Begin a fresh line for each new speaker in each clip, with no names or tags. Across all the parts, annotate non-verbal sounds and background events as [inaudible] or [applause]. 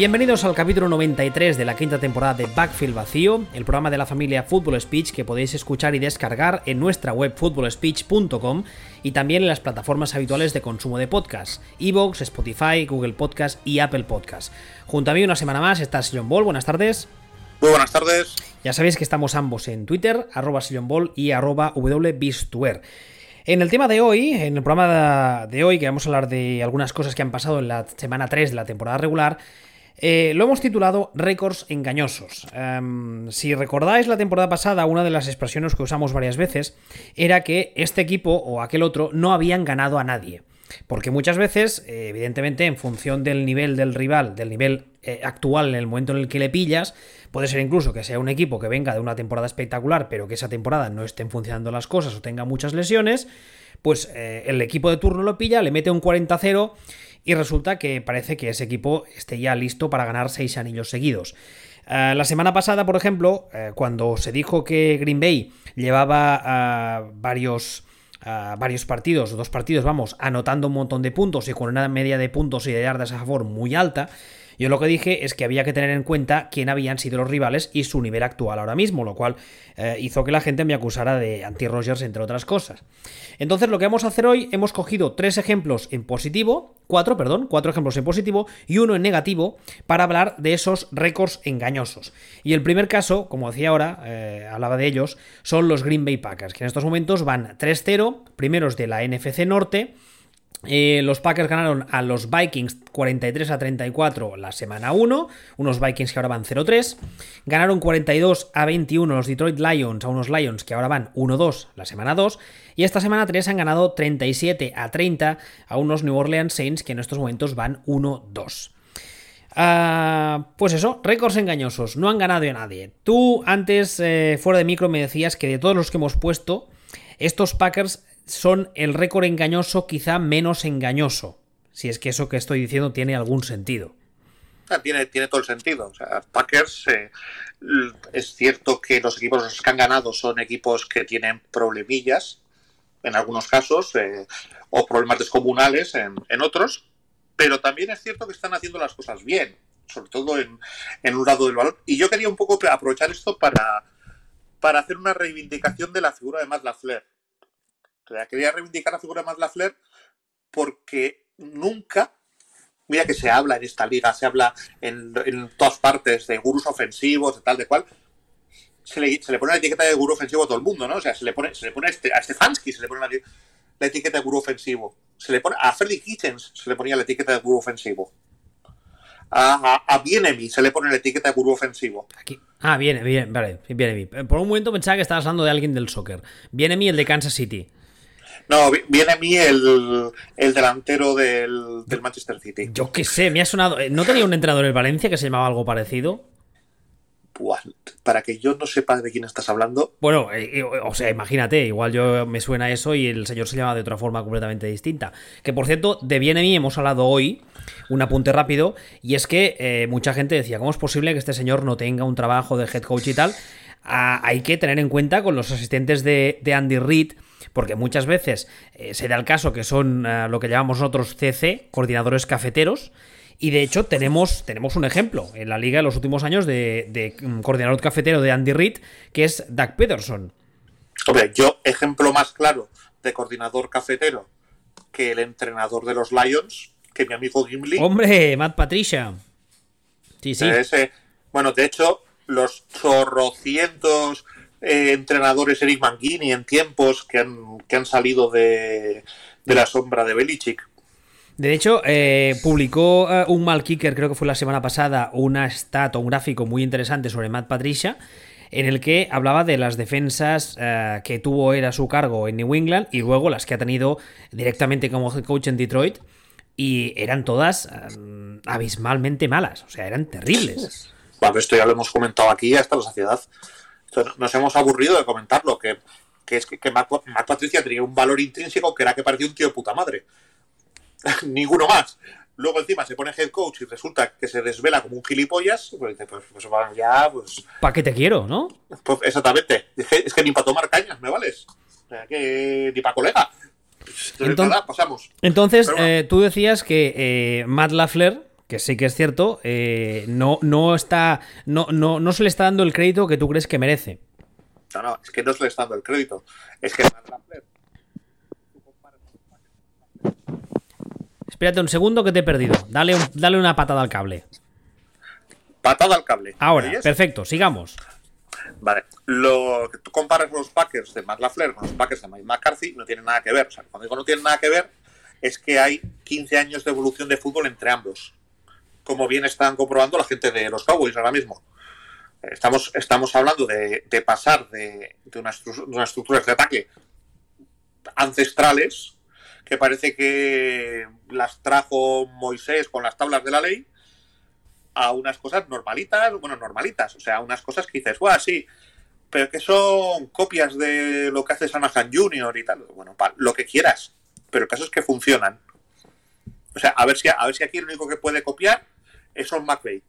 Bienvenidos al capítulo 93 de la quinta temporada de Backfield Vacío, el programa de la familia Football Speech que podéis escuchar y descargar en nuestra web footballspeech.com y también en las plataformas habituales de consumo de podcast, Evox, Spotify, Google Podcast y Apple Podcast. Junto a mí una semana más está Sillon Ball, buenas tardes.
Muy buenas tardes.
Ya sabéis que estamos ambos en Twitter, arroba Ball y arroba wbistuer. En el tema de hoy, en el programa de hoy, que vamos a hablar de algunas cosas que han pasado en la semana 3 de la temporada regular, eh, lo hemos titulado Récords engañosos. Em, si recordáis la temporada pasada, una de las expresiones que usamos varias veces era que este equipo o aquel otro no habían ganado a nadie. Porque muchas veces, eh, evidentemente, en función del nivel del rival, del nivel eh, actual en el momento en el que le pillas, puede ser incluso que sea un equipo que venga de una temporada espectacular, pero que esa temporada no estén funcionando las cosas o tenga muchas lesiones, pues el equipo de turno lo pilla, le mete un 40-0 y resulta que parece que ese equipo esté ya listo para ganar seis anillos seguidos. Eh, la semana pasada, por ejemplo, eh, cuando se dijo que Green Bay llevaba eh, varios, varios partidos, dos partidos, vamos, anotando un montón de puntos y con una media de puntos y de yardas a favor muy alta, yo lo que dije es que había que tener en cuenta quién habían sido los rivales y su nivel actual ahora mismo, lo cual eh, hizo que la gente me acusara de anti-Rogers, entre otras cosas. Entonces, lo que vamos a hacer hoy, hemos cogido tres ejemplos en positivo, cuatro, perdón, cuatro ejemplos en positivo y uno en negativo para hablar de esos récords engañosos. Y el primer caso, como decía ahora, eh, hablaba de ellos, son los Green Bay Packers, que en estos momentos van 3-0, primeros de la NFC Norte. Eh, los Packers ganaron a los Vikings 43 a 34 la semana 1, unos Vikings que ahora van 0-3. Ganaron 42 a 21 los Detroit Lions a unos Lions que ahora van 1-2 la semana 2. Y esta semana 3 han ganado 37 a 30 a unos New Orleans Saints que en estos momentos van 1-2. Ah, pues eso, récords engañosos, no han ganado a nadie. Tú antes, eh, fuera de micro, me decías que de todos los que hemos puesto, estos Packers son el récord engañoso quizá menos engañoso. Si es que eso que estoy diciendo tiene algún sentido.
Ah, tiene, tiene todo el sentido. O sea, Packers, eh, es cierto que los equipos que han ganado son equipos que tienen problemillas, en algunos casos, eh, o problemas descomunales en, otros, pero también es cierto que están haciendo las cosas bien, sobre todo en, en un lado del balón. Y yo quería un poco aprovechar esto para, para hacer una reivindicación de la figura de Matt LaFleur quería reivindicar la figura de Matt LaFleur porque nunca, mira que se habla en esta liga, se habla en, todas partes de gurús ofensivos, de tal, de cual, se le, pone la etiqueta de gurú ofensivo a todo el mundo, ¿no? O sea, se le pone, se le pone a, este, se le pone la, etiqueta de gurú ofensivo. Se le pone, a Freddy Kitchens se le ponía la etiqueta de gurú ofensivo. A, a, se le pone la etiqueta de gurú ofensivo.
Aquí. Ah, viene, bien, vale, Por un momento pensaba que estabas hablando de alguien del soccer. Viene el de Kansas City.
No, viene a mí el, delantero del, Manchester City.
Yo qué sé, me ha sonado. Eh, ¿No tenía un entrenador en Valencia que se llamaba algo parecido?
para que yo no sepa de quién estás hablando.
Bueno, eh, eh, o sea, imagínate, igual yo me suena eso y el señor se llama de otra forma completamente distinta. Que por cierto, de bien mí hemos hablado hoy, un apunte rápido, y es que mucha gente decía, ¿cómo es posible que este señor no tenga un trabajo de head coach y tal? Ah, hay que tener en cuenta con los asistentes de, de Andy Reid porque muchas veces eh, se da el caso que son eh, lo que llamamos nosotros CC, coordinadores cafeteros, y de hecho tenemos, tenemos un ejemplo en la liga en los últimos años de, mm, coordinador cafetero de Andy Reid, que es Doug Peterson.
Hombre, yo ejemplo más claro de coordinador cafetero que el entrenador de los Lions, que mi amigo Gimli.
Hombre, Matt Patricia. Sí, sí.
bueno, de hecho, los chorrocientos eh, entrenadores Eric Manguini en tiempos que han, que han salido de, la sombra de Belichick.
De hecho, eh, publicó eh, un mal kicker, creo que fue la semana pasada, una stat o un gráfico muy interesante sobre Matt Patricia, en el que hablaba de las defensas que tuvo él a su cargo en New England y luego las que ha tenido directamente como head coach en Detroit. Y eran todas abismalmente malas, o sea, eran terribles.
Bueno, esto ya lo hemos comentado aquí hasta la saciedad nos hemos aburrido de comentarlo, que, que es que, que Matt, Patricia tenía un valor intrínseco que era que parecía un tío de puta madre. [laughs] Ninguno más. Luego encima se pone head coach y resulta que se desvela como un gilipollas, pues dice, pues, pues ya, pues...
¿Para qué te quiero, no?
Pues exactamente. Es que ni para tomar cañas me vales. O sea, que ni para colega.
Entonces, pasamos. Entonces, eh, tú decías que eh, Matt Lafleur que sí que es cierto, eh, no, no, está, no, no, no se le está dando el crédito que tú crees que merece.
No, no, es que no se le está dando el crédito. Es que
Espérate un segundo que te he perdido. Dale, un- dale una patada al cable.
patada al cable.
Ahora, perfecto, sigamos.
Vale, lo que tú comparas los Packers de Matt LaFleur con los Packers de Mike McCarthy no tiene nada que ver. O sea, cuando digo no tiene nada que ver, es que hay 15 años de evolución de fútbol entre ambos. Como bien están comprobando la gente de los Cowboys ahora mismo. Estamos, estamos hablando de, pasar de, unas, estru- unas estructuras de ataque ancestrales que parece que las trajo Moisés con las tablas de la ley a unas cosas normalitas, bueno, normalitas, o sea, unas cosas que dices, guau, sí, pero que son copias de lo que hace Sanahan Jr. y tal. Bueno, lo que quieras, pero el caso es que funcionan. O sea, a ver si, a ver si aquí el único que puede copiar es Sean McVay.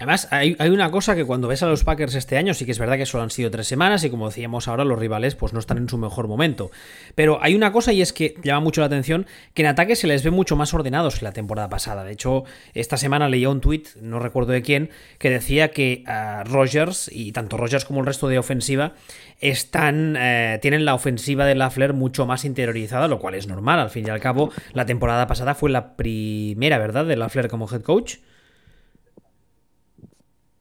Además, hay, una cosa que cuando ves a los Packers este año, sí que es verdad que solo han sido tres semanas y como decíamos ahora, los rivales pues no están en su mejor momento. Pero hay una cosa y es que llama mucho la atención que en ataque se les ve mucho más ordenados que la temporada pasada. De hecho, esta semana leía un tuit, no recuerdo de quién, que decía que ah, Rogers y tanto Rogers como el resto de ofensiva están eh, tienen la ofensiva de Lafleur mucho más interiorizada, lo cual es normal. Al fin y al cabo, la temporada pasada fue la primera, ¿verdad? De Lafleur como head coach.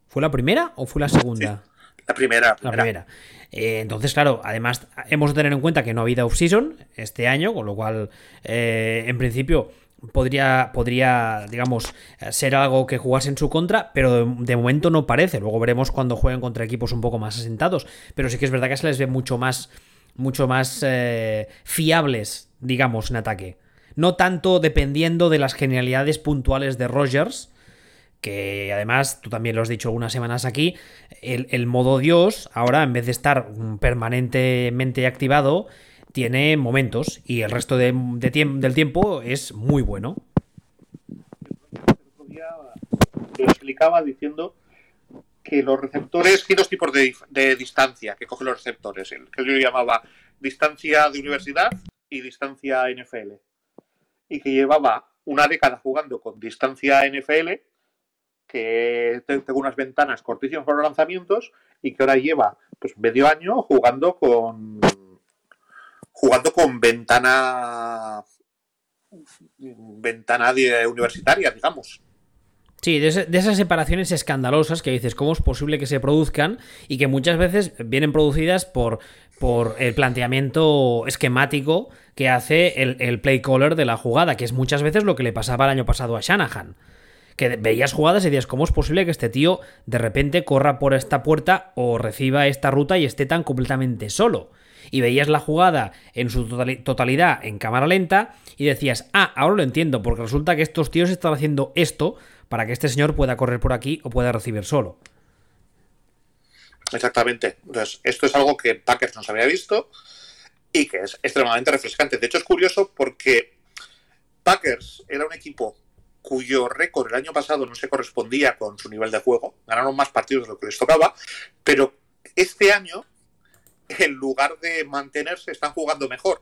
¿Fue la primera o fue la segunda?
La primera,
La primera. Eh, entonces, claro, además hemos de tener en cuenta que no ha habido off-season este año, con lo cual, eh, en principio, podría, podría, digamos, ser algo que jugase en su contra, pero de, de momento no parece. Luego veremos cuando jueguen contra equipos un poco más asentados. Pero sí que es verdad que se les ve mucho más, mucho más eh, fiables, digamos, en ataque. No tanto dependiendo de las genialidades puntuales de Rogers, que además, tú también lo has dicho algunas semanas aquí, el, el modo Dios, ahora en vez de estar permanentemente activado, tiene momentos y el resto de, de tiemp- del tiempo es muy bueno.
lo explicaba diciendo que los receptores, hay dos tipos de, de distancia que cogen los receptores, el que yo llamaba distancia de universidad y distancia NFL. Y que llevaba una década jugando con distancia NFL, que te- tengo unas ventanas cortísimas para los lanzamientos, y que ahora lleva pues medio año jugando con jugando con ventana ventana universitaria, digamos.
Sí, de esas separaciones escandalosas que dices, ¿cómo es posible que se produzcan? Y que muchas veces vienen producidas por, por el planteamiento esquemático que hace el, el play caller de la jugada, que es muchas veces lo que le pasaba el año pasado a Shanahan. Que veías jugadas y decías, ¿cómo es posible que este tío de repente corra por esta puerta o reciba esta ruta y esté tan completamente solo? Y veías la jugada en su totali- totalidad en cámara lenta y decías, ah, ahora lo entiendo, porque resulta que estos tíos están haciendo esto para que este señor pueda correr por aquí o pueda recibir solo.
Exactamente. Entonces, esto es algo que Packers no se había visto y que es extremadamente refrescante. De hecho, es curioso porque Packers era un equipo cuyo récord el año pasado no se correspondía con su nivel de juego. Ganaron más partidos de lo que les tocaba, pero este año, en lugar de mantenerse, están jugando mejor.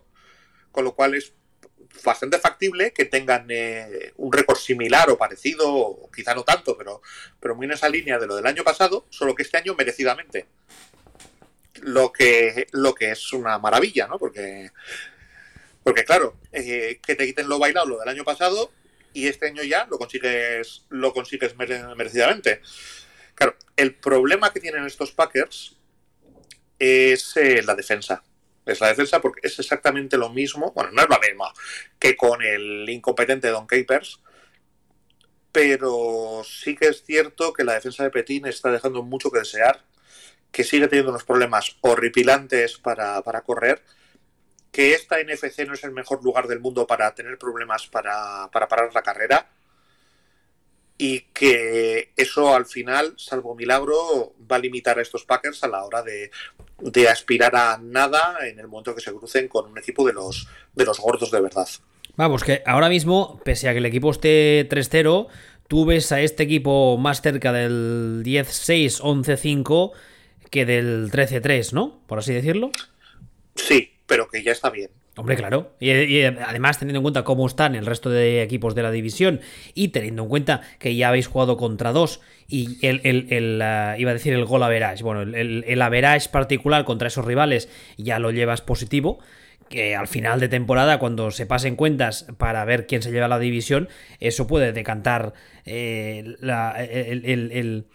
Con lo cual es bastante factible que tengan eh, un récord similar o parecido, o quizá no tanto, pero, pero muy en esa línea de lo del año pasado, solo que este año merecidamente. Lo que, lo que es una maravilla, ¿no? Porque, porque claro, eh, que te quiten lo bailado lo del año pasado y este año ya lo consigues, lo consigues mere- merecidamente. Claro, el problema que tienen estos Packers es eh, la defensa. Es la defensa porque es exactamente lo mismo, bueno, no es lo mismo que con el incompetente Don Capers, pero sí que es cierto que la defensa de Petín está dejando mucho que desear, que sigue teniendo unos problemas horripilantes para, para correr, que esta NFC no es el mejor lugar del mundo para tener problemas para, para parar la carrera y que eso al final, salvo milagro, va a limitar a estos Packers a la hora de, de aspirar a nada en el momento que se crucen con un equipo de los, de los gordos de verdad.
Vamos, que ahora mismo, pese a que el equipo esté 3-0, tú ves a este equipo más cerca del 10-6, 11-5 que del 13-3, ¿no? Por así decirlo.
Sí, pero que ya está bien.
Hombre, claro. Y, además, teniendo en cuenta cómo están el resto de equipos de la división y teniendo en cuenta que ya habéis jugado contra dos y el, uh, iba a decir el gol average, bueno, el, el average particular contra esos rivales ya lo llevas positivo, que al final de temporada, cuando se pasen cuentas para ver quién se lleva la división, eso puede decantar eh, la, el,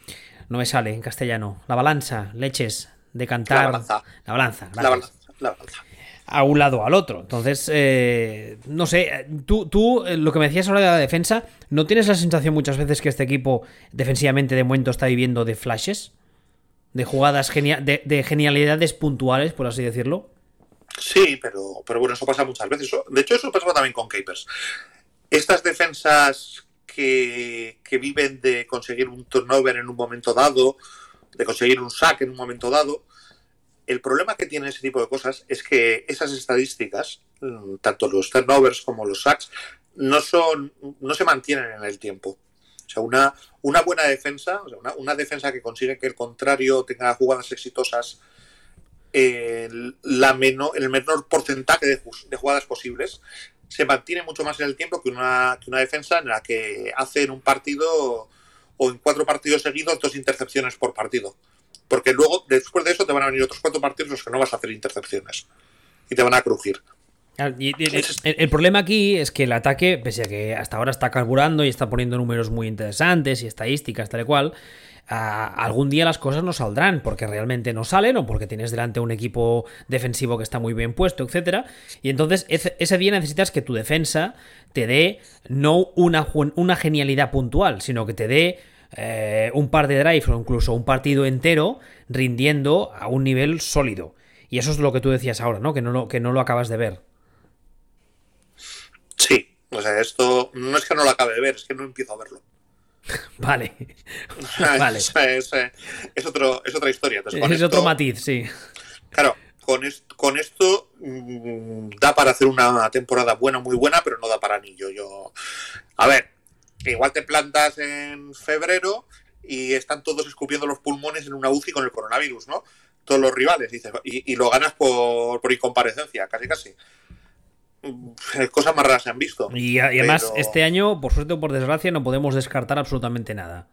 No me sale en castellano. La balanza, leches, decantar... La balanza. La balanza, la balanza. La balanza a un lado o al otro. Entonces, eh, no sé, tú, tú eh, lo que me decías ahora de la defensa, ¿no tienes la sensación muchas veces que este equipo defensivamente de momento está viviendo de flashes? De jugadas, de, de, genialidades puntuales, por así decirlo.
Sí, pero, pero bueno, eso pasa muchas veces. De hecho, eso pasa también con Capers. Estas defensas que, que viven de conseguir un turnover en un momento dado, de conseguir un sack en un momento dado, el problema que tiene ese tipo de cosas es que esas estadísticas, mm, tanto los turnovers como los sacks, no son, no se mantienen en el tiempo. O sea, una, una buena defensa, una, defensa que consigue que el contrario tenga jugadas exitosas el, la el menor porcentaje de, de, jugadas posibles, se mantiene mucho más en el tiempo que una, que una defensa en la que hace en un partido o en cuatro partidos seguidos dos intercepciones por partido. Porque luego, después de eso, te van a venir otros cuatro partidos en los que no vas a hacer intercepciones. Y te van a crujir.
el, problema aquí es que el ataque, pese a que hasta ahora está carburando y está poniendo números muy interesantes y estadísticas tal y cual, algún día las cosas no saldrán porque realmente no salen o porque tienes delante un equipo defensivo que está muy bien puesto, etcétera. Y entonces ese, día necesitas que tu defensa te dé no una, una genialidad puntual, sino que te dé eh, un par de drives o incluso un partido entero rindiendo a un nivel sólido. Y eso es lo que tú decías ahora, ¿no? Que no lo, que no lo acabas de ver.
Sí, o sea, esto no es que no lo acabe de ver, es que no empiezo a verlo. [laughs]
vale. [laughs]
vale. Es, otro, es, otra historia.
es otro matiz, sí.
Claro, con, con esto mm, da para hacer una temporada buena, muy buena, pero no da para anillo. Yo, a ver, igual te plantas en febrero y están todos escupiendo los pulmones en una UCI con el coronavirus, ¿no? Todos los rivales, dices, y, lo ganas por, por incomparecencia, casi casi mm, cosas más raras se han visto.
Y, además, este año, por suerte o por desgracia, no podemos descartar absolutamente nada.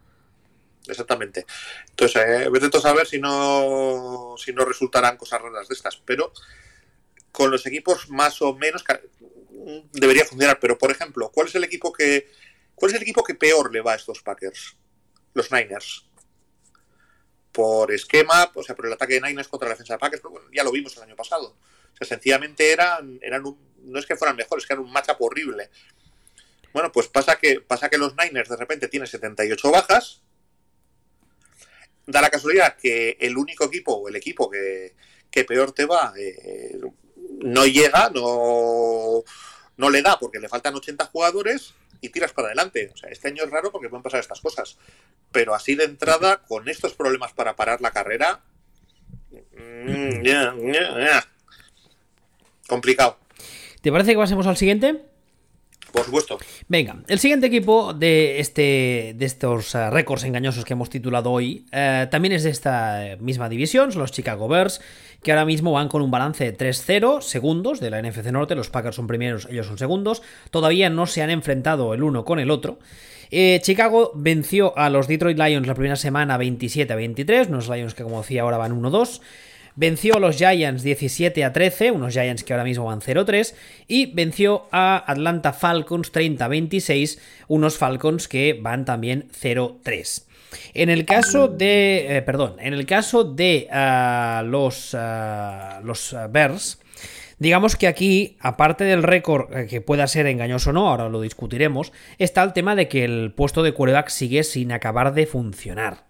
Exactamente. Entonces, eh, vete a saber si no, si no resultarán cosas raras de estas. Pero con los equipos más o menos mm, debería funcionar. Pero, por ejemplo, ¿cuál es el equipo que, ¿Cuál es el equipo que peor le va a estos Packers? Los Niners. Por esquema, o sea, por el ataque de Niners contra la defensa de Packers, ya lo vimos el año pasado. O sea, sencillamente eran, eran no es que fueran mejores, es que eran un matchup horrible. Bueno, pues pasa que, pasa que los Niners de repente tienen 78 bajas. Da la casualidad que el único equipo o el equipo que, peor te va eh, no llega, no, no le da porque le faltan 80 jugadores y tiras para adelante. O sea, este año es raro porque pueden pasar estas cosas. Pero así de entrada, con estos problemas para parar la carrera, mm, complicado.
¿Te parece que pasemos al siguiente?
Por supuesto.
Venga, el siguiente equipo de, este, de estos uh, récords engañosos que hemos titulado hoy uh, también es de esta misma división, son los Chicago Bears, que ahora mismo van con un balance de 3-0 segundos de la NFC Norte, los Packers son primeros, ellos son segundos, todavía no se han enfrentado el uno con el otro. Eh, Chicago venció a los Detroit Lions la primera semana 27-23, unos Lions que como decía ahora van 1-2. Venció a los Giants 17 a 13, unos Giants que ahora mismo van 0-3, y venció a Atlanta Falcons 30 26, unos Falcons que van también 0-3. En el caso de. Eh, perdón, en el caso de ah, los, uh, los ah, Bears. Digamos que aquí, aparte del récord eh, que pueda ser engañoso o no, ahora lo discutiremos, está el tema de que el puesto de quarterback sigue sin acabar de funcionar.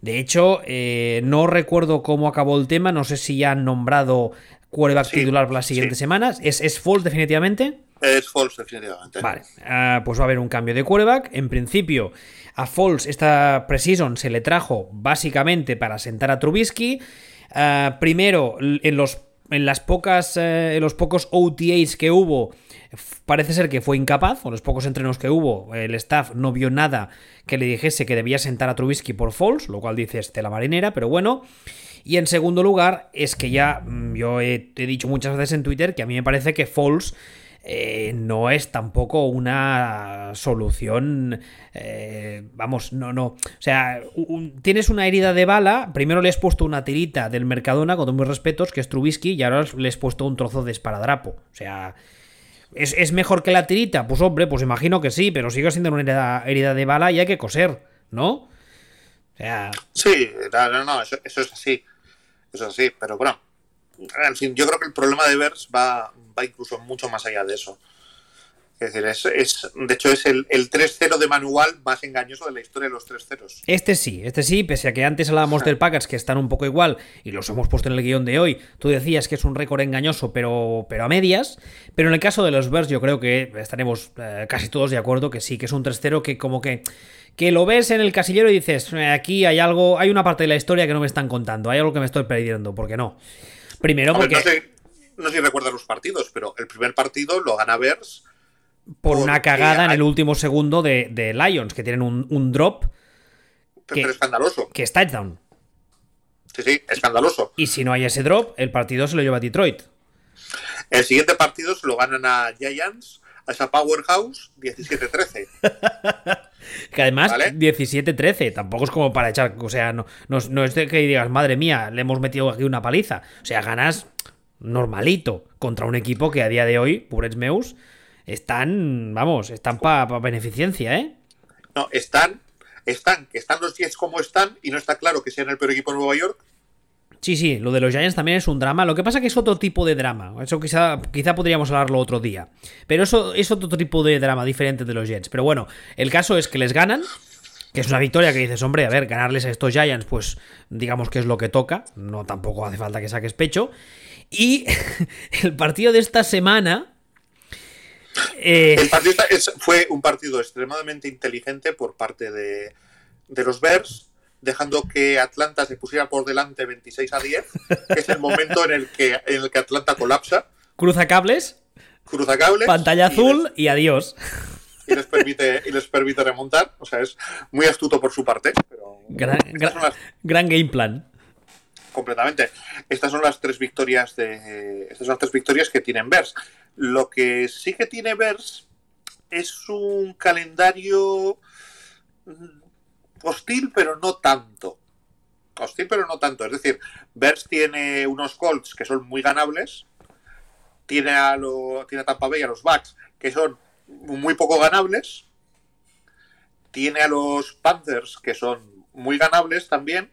De hecho, eh, no recuerdo cómo acabó el tema, no sé si ya han nombrado quarterback titular para las siguientes semanas. ¿Es, ¿Es false definitivamente?
Es false definitivamente.
Vale, ah, pues va a haber un cambio de quarterback. En principio, a Falls esta Precision se le trajo básicamente para sentar a Trubisky. Ah, primero, en los, en las pocas, eh, en los pocos OTAs que hubo, parece ser que fue incapaz, o los pocos entrenos que hubo, el staff no vio nada que le dijese que debía sentar a Trubisky por Falls, lo cual dice la marinera, pero bueno. Y en segundo lugar, es que ya mm, yo he, he dicho muchas veces en Twitter que a mí me parece que Falls eh, no es tampoco una solución. Eh, vamos, no, no. O sea, tienes una herida de bala. Primero le has puesto una tirita del Mercadona, con todos mis respetos, que es Trubisky, y ahora le has puesto un trozo de esparadrapo. O sea. ¿Es, mejor que la tirita? Pues hombre, pues imagino que sí, pero sigue siendo una herida, de bala y hay que coser, ¿no? O
sea... Sí, no, no, eso, eso es así. Eso es así, pero bueno, en fin, yo creo que el problema de Vers va, va incluso mucho más allá de eso. Es decir, es, es, de hecho es el, el 3-0 de manual más engañoso de la historia de los 3-0.
Este sí, este sí, pese a que antes hablábamos del Packers que están un poco igual y los hemos puesto en el guion de hoy, tú decías que es un récord engañoso pero, pero a medias, pero en el caso de los Bears yo creo que estaremos eh, casi todos de acuerdo que sí, que es un 3-0 que como que que lo ves en el casillero y dices, eh, aquí hay algo, hay una parte de la historia que no me están contando, hay algo que me estoy perdiendo, ¿por qué no? Primero porque...
no, sé, no, si recuerdas los partidos, pero el primer partido lo gana Bears...
Por una cagada en el último segundo de, Lions, que tienen un, drop...
Que, pero escandaloso.
Que es touchdown.
Sí, sí, escandaloso.
Y si no hay ese drop, el partido se lo lleva a Detroit.
El siguiente partido se lo ganan a Giants, a esa Powerhouse, 17-13. [laughs]
que además, 17-13, tampoco es como para echar. O sea, no, no, es de que digas, madre mía, le hemos metido aquí una paliza. O sea, ganas normalito contra un equipo que a día de hoy, Purets Meus, están, vamos, están para beneficencia, ¿eh?
No, están, están, que están los Jets como están y no está claro que sean el peor equipo de Nueva York
Sí, sí, lo de los Giants también es un drama. Lo que pasa es que es otro tipo de drama. Eso quizá, quizá podríamos hablarlo otro día. Pero eso es otro tipo de drama diferente de los Jets. Pero bueno, el caso es que les ganan. Que es una victoria que dices, hombre, a ver, ganarles a estos Giants, pues digamos que es lo que toca. No tampoco hace falta que saques pecho. Y [laughs] el partido de esta semana.
Eh, el partido fue un partido extremadamente inteligente por parte de, de los Bears dejando que Atlanta se pusiera por delante 26 a 10, que es el momento en el que, en el que Atlanta colapsa.
Cruza cables.
Cruza cables.
Pantalla azul y, adiós.
Y les, permite, y les permite remontar. O sea, es muy astuto por su parte.
gran, game plan.
Completamente. Estas son las tres victorias de. Estas son las tres victorias que tienen Bears. Lo que sí que tiene Bears es un calendario hostil, pero no tanto. Hostil, pero no tanto. Es decir, Bears tiene unos Colts que son muy ganables. Tiene a, lo, tiene a Tampa Bay, a los Bucks, que son muy poco ganables. Tiene a los Panthers, que son muy ganables también.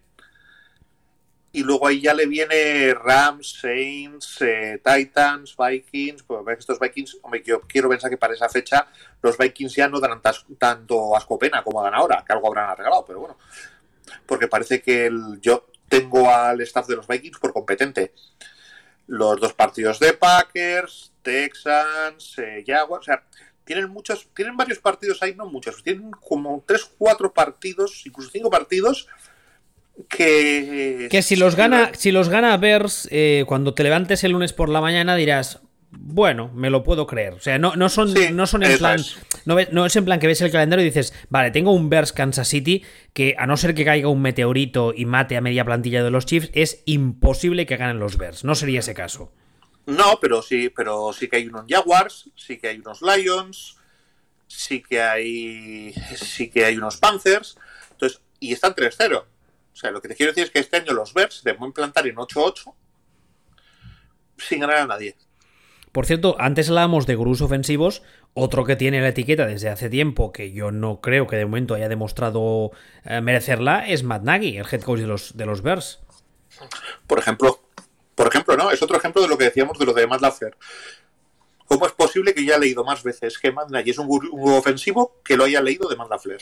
Y luego ahí ya le viene Rams, Saints, eh, Titans, Vikings. Pues estos Vikings, hombre, yo quiero pensar que para esa fecha los Vikings ya no darán tanto asco pena como dan ahora, que algo habrán arreglado, pero bueno. Porque parece que yo tengo al staff de los Vikings por competente. Los dos partidos de Packers, Texans, eh, Jaguars, o sea, tienen muchos, tienen varios partidos ahí, no muchos, tienen como tres, cuatro partidos, incluso cinco partidos que...
Que si los gana, si los gana Bears, eh, cuando te levantes el lunes por la mañana dirás, bueno, me lo puedo creer. O sea, no, no son, no son en plan. No, es en plan que ves el calendario y dices, vale, tengo un Bears Kansas City que, a no ser que caiga un meteorito y mate a media plantilla de los Chiefs, es imposible que ganen los Bears. No sería ese caso.
No, pero sí, pero sí que hay unos Jaguars, sí que hay unos Lions, sí que hay. sí que hay unos Panthers. Entonces, y están 3-0. O sea, lo que te quiero decir es que este año los Bears deben plantar en 8-8 sin ganar a nadie.
Por cierto, antes hablábamos de gurús ofensivos, otro que tiene la etiqueta desde hace tiempo, que yo no creo que de momento haya demostrado eh, merecerla, es Matt Nagy, el head coach de los, de los Bears.
Por ejemplo, por ejemplo, ¿no? Es otro ejemplo de lo que decíamos de lo de Matt Laffer. ¿Cómo es posible que ya haya leído más veces que Matt Nagy es un gurú ofensivo que lo haya leído de Matt Lafler?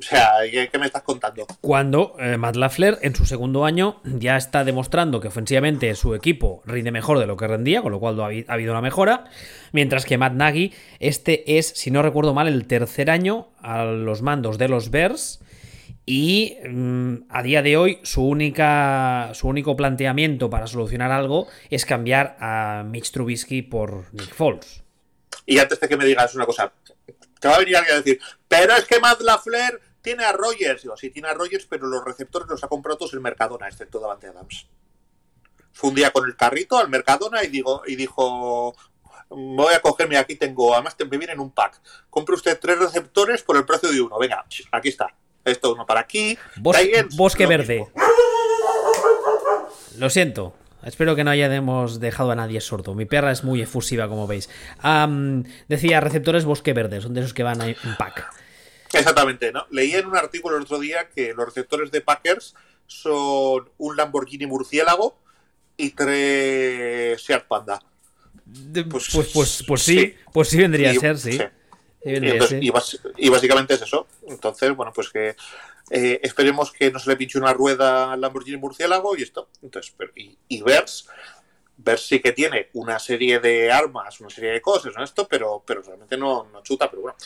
O sea, ¿qué, me estás contando?
Cuando eh, Matt Lafler en su segundo año ya está demostrando que ofensivamente su equipo rinde mejor de lo que rendía, con lo cual ha, habido una mejora, mientras que Matt Nagy, este es, si no recuerdo mal, el tercer año a los mandos de los Bears. Y mm, a día de hoy su, única, su único planteamiento para solucionar algo es cambiar a Mitch Trubisky por Nick Foles.
Y antes de que me digas una cosa, te va a venir alguien a decir, pero es que Matt Lafler tiene a Rogers. Digo, sí, tiene a Rogers, pero los receptores los ha comprado todos el Mercadona, excepto Davante Adams. Fue un día con el carrito al Mercadona y, digo, y dijo, voy a cogerme, aquí tengo, además te viene en un pack. Compre usted tres receptores por el precio de uno. Venga, aquí está. Esto uno para aquí.
bosque verde. Lo siento. Espero que no hayamos dejado a nadie sordo. Mi perra es muy efusiva, como veis. decía receptores bosque verde, son de esos que van en pack.
Exactamente, ¿no? Leí en un artículo el otro día que los receptores de Packers son un Lamborghini murciélago y tres Seat Panda.
Pues, pues, pues, pues, sí, pues sí vendría a ser, sí.
Y, básicamente es eso. Entonces, bueno, pues que eh, esperemos que no se le pinche una rueda al Lamborghini murciélago y esto. Entonces, y, y Vers, Vers sí que tiene una serie de armas, una serie de cosas, ¿no? Esto, pero, pero realmente no, no chuta, pero bueno.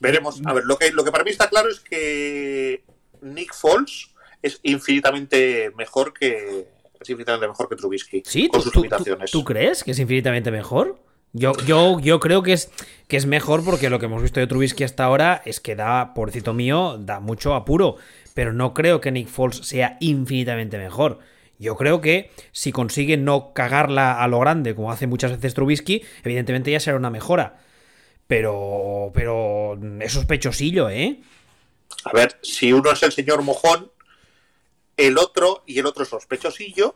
Veremos. A ver, lo que, lo que para mí está claro es que Nick Foles es infinitamente mejor que, es infinitamente mejor que Trubisky.
Sí, con sus limitaciones. ¿tú, crees que es infinitamente mejor? Yo, yo, yo creo que es, que es mejor porque lo que hemos visto de Trubisky hasta ahora es que da, pobrecito mío, da mucho apuro. Pero no creo que Nick Foles sea infinitamente mejor. Yo creo que si consigue no cagarla a lo grande, como hace muchas veces Trubisky, evidentemente ya será una mejora. Pero, pero es sospechosillo, ¿eh?
A ver, si uno es el señor mojón, el otro, y el otro sospechosillo,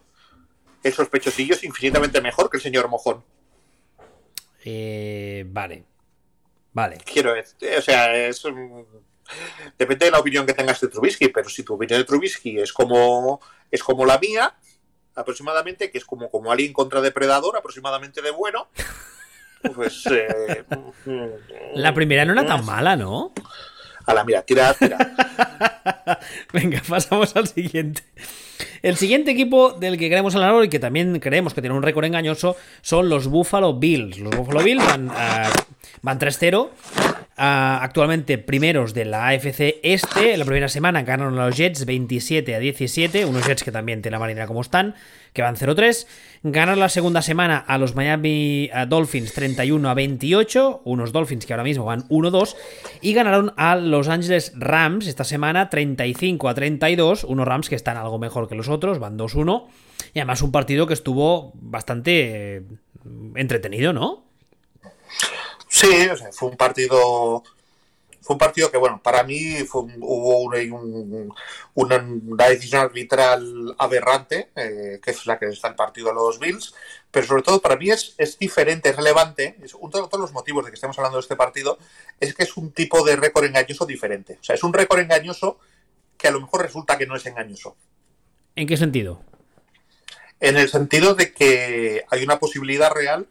el sospechosillo es infinitamente mejor que el señor Mojón.
Eh, vale. Vale.
Quiero decir, o sea, es. Depende de la opinión que tengas de Trubisky, pero si tu opinión de Trubisky es como, es como la mía, aproximadamente, que es como, como alguien contra depredador, aproximadamente de bueno, pues. Eh,
la primera no era tan mala, ¿no?
A la mira, tira, tira. [laughs]
Venga, pasamos al siguiente. El siguiente equipo del que queremos hablar hoy, que también creemos que tiene un récord engañoso, son los Buffalo Bills. Los Buffalo Bills van, uh, van 3-0 actualmente primeros de la AFC Este. En la primera semana ganaron a los Jets 27 a 17. Unos Jets que también tienen la marina como están, que van 0-3. Ganaron la segunda semana a los Miami Dolphins 31 a 28. Unos Dolphins que ahora mismo van 1-2. Y ganaron a Los Angeles Rams esta semana 35 a 32. Unos Rams que están algo mejor que los otros, van 2-1. Y además un partido que estuvo bastante eh, entretenido, ¿no?
Sí, fue un partido fue un partido que, bueno, para mí hubo una, decisión arbitral aberrante, eh, que es la que está el partido de los Bills, pero sobre todo para mí es, es diferente, es relevante. Es, uno de todos los motivos de que estamos hablando de este partido es que es un tipo de récord engañoso diferente. O sea, es un récord engañoso que a lo mejor resulta que no es engañoso.
¿En qué sentido?
En el sentido de que hay una posibilidad real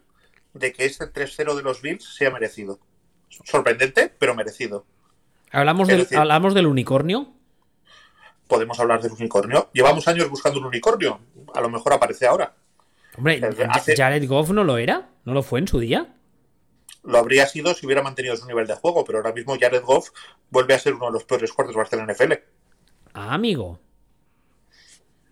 de que este 3-0 de los Bills sea merecido. Sorprendente, pero merecido.
¿Hablamos, del, ¿Hablamos del unicornio?
Podemos hablar del unicornio. Llevamos años buscando un unicornio. A lo mejor aparece ahora.
Hombre, ¿Jared Goff no lo era? ¿No lo fue en su día?
Lo habría sido si hubiera mantenido su nivel de juego, pero ahora mismo Jared Goff vuelve a ser uno de los peores cuartos de la NFL.
Ah, amigo.